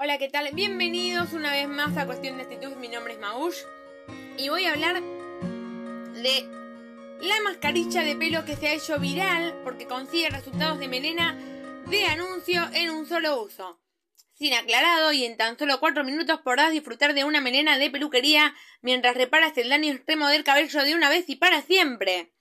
Hola, ¿qué tal? Bienvenidos una vez más a Cuestión de Actitud. Mi nombre es Maush y voy a hablar de la mascarilla de pelo que se ha hecho viral porque consigue resultados de melena de anuncio en un solo uso. Sin aclarado y en tan solo 4 minutos podrás disfrutar de una melena de peluquería mientras reparas el daño extremo del cabello de una vez y para siempre.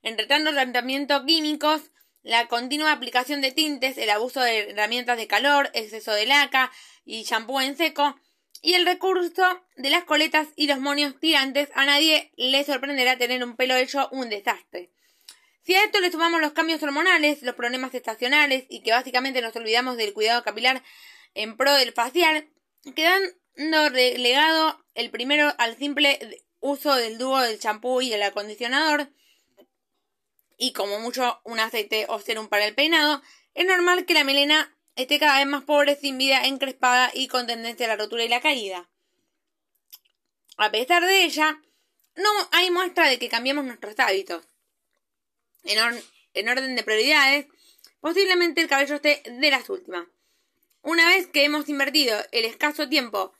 Entre tanto tratamientos químicos, la continua aplicación de tintes, el abuso de herramientas de calor, exceso de laca y champú en seco, y el recurso de las coletas y los monios tirantes, a nadie le sorprenderá tener un pelo hecho un desastre. Si a esto le sumamos los cambios hormonales, los problemas estacionales y que básicamente nos olvidamos del cuidado capilar en pro del facial, quedando relegado el primero al simple uso del dúo del champú y el acondicionador, y como mucho un aceite o serum para el peinado, es normal que la melena esté cada vez más pobre, sin vida, encrespada y con tendencia a la rotura y la caída. A pesar de ella, no hay muestra de que cambiemos nuestros hábitos. En, en orden de prioridades, posiblemente el cabello esté de las últimas. Una vez que hemos invertido el escaso tiempo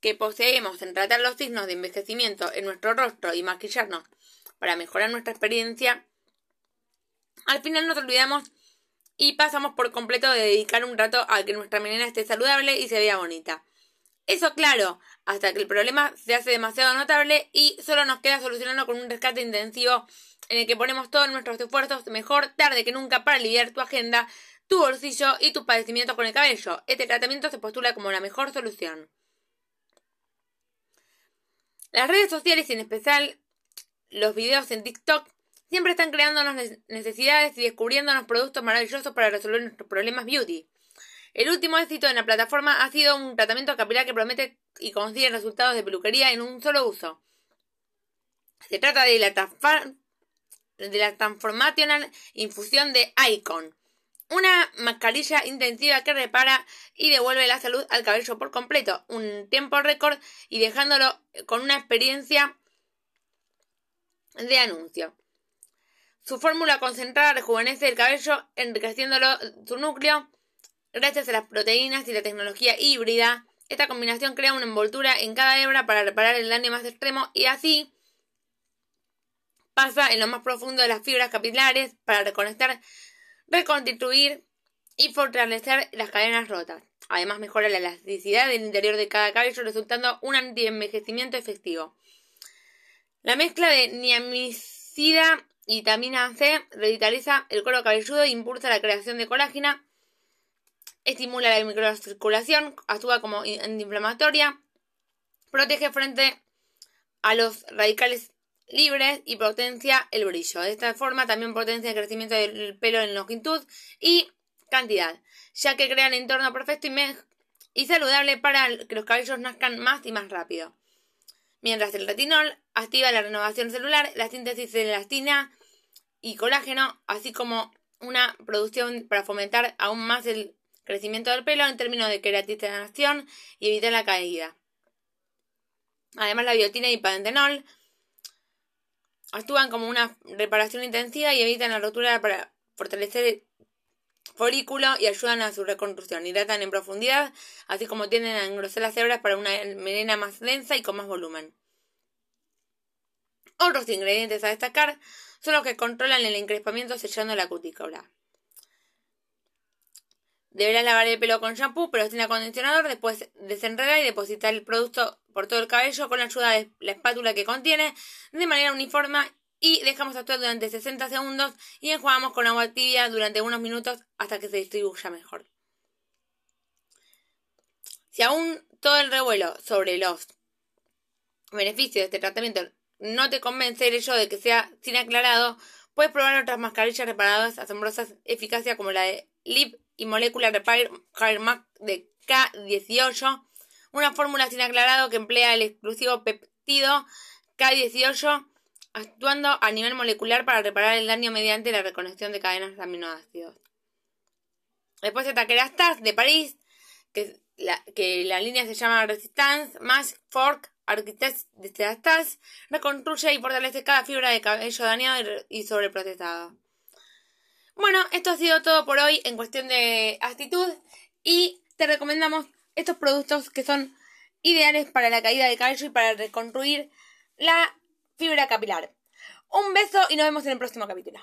que poseemos en tratar los signos de envejecimiento en nuestro rostro y maquillarnos para mejorar nuestra experiencia, al final nos olvidamos y pasamos por completo de dedicar un rato a que nuestra melena esté saludable y se vea bonita. Eso claro, hasta que el problema se hace demasiado notable y solo nos queda solucionarlo con un rescate intensivo en el que ponemos todos nuestros esfuerzos mejor tarde que nunca para aliviar tu agenda, tu bolsillo y tus padecimientos con el cabello. Este tratamiento se postula como la mejor solución. Las redes sociales y en especial los videos en TikTok Siempre están creándonos necesidades y descubriéndonos productos maravillosos para resolver nuestros problemas beauty. El último éxito en la plataforma ha sido un tratamiento capilar que promete y consigue resultados de peluquería en un solo uso. Se trata de la, de la Transformational Infusión de Icon, una mascarilla intensiva que repara y devuelve la salud al cabello por completo, un tiempo récord y dejándolo con una experiencia de anuncio. Su fórmula concentrada rejuvenece el cabello, enriqueciéndolo su núcleo. Gracias a las proteínas y la tecnología híbrida, esta combinación crea una envoltura en cada hebra para reparar el daño más extremo y así pasa en lo más profundo de las fibras capilares para reconectar, reconstituir y fortalecer las cadenas rotas. Además mejora la elasticidad del interior de cada cabello resultando un anti-envejecimiento efectivo. La mezcla de niamicida Vitamina C revitaliza el cuero cabelludo impulsa la creación de colágena. Estimula la microcirculación, actúa como antiinflamatoria, protege frente a los radicales libres y potencia el brillo. De esta forma también potencia el crecimiento del pelo en longitud y cantidad, ya que crea el entorno perfecto y, y saludable para que los cabellos nazcan más y más rápido mientras el retinol activa la renovación celular, la síntesis de elastina y colágeno, así como una producción para fomentar aún más el crecimiento del pelo en términos de queratinización y evitar la caída. Además, la biotina y pantenol actúan como una reparación intensiva y evitan la rotura para fortalecer folículo y ayudan a su reconstrucción. Hidratan en profundidad, así como tienden a engrosar las hebras para una melena más densa y con más volumen. Otros ingredientes a destacar son los que controlan el encrespamiento sellando la cutícula. Deberás lavar el pelo con shampoo, pero sin acondicionador, después desenredar y depositar el producto por todo el cabello con la ayuda de la espátula que contiene de manera uniforme y dejamos actuar durante 60 segundos y enjuagamos con agua tibia durante unos minutos hasta que se distribuya mejor. Si aún todo el revuelo sobre los beneficios de este tratamiento no te convence el de que sea sin aclarado, puedes probar otras mascarillas reparadas asombrosas eficacia como la de Lip y Molecular Repair Mask de K18, una fórmula sin aclarado que emplea el exclusivo peptido K18 actuando a nivel molecular para reparar el daño mediante la reconexión de cadenas de aminoácidos. Después está Kerastase de París, que la, que la línea se llama Resistance Mask Fork Architects de Kerastase, reconstruye y fortalece cada fibra de cabello dañado y sobreprocesado. Bueno, esto ha sido todo por hoy en cuestión de actitud y te recomendamos estos productos que son ideales para la caída de cabello y para reconstruir la fibra capilar. Un beso y nos vemos en el próximo capítulo.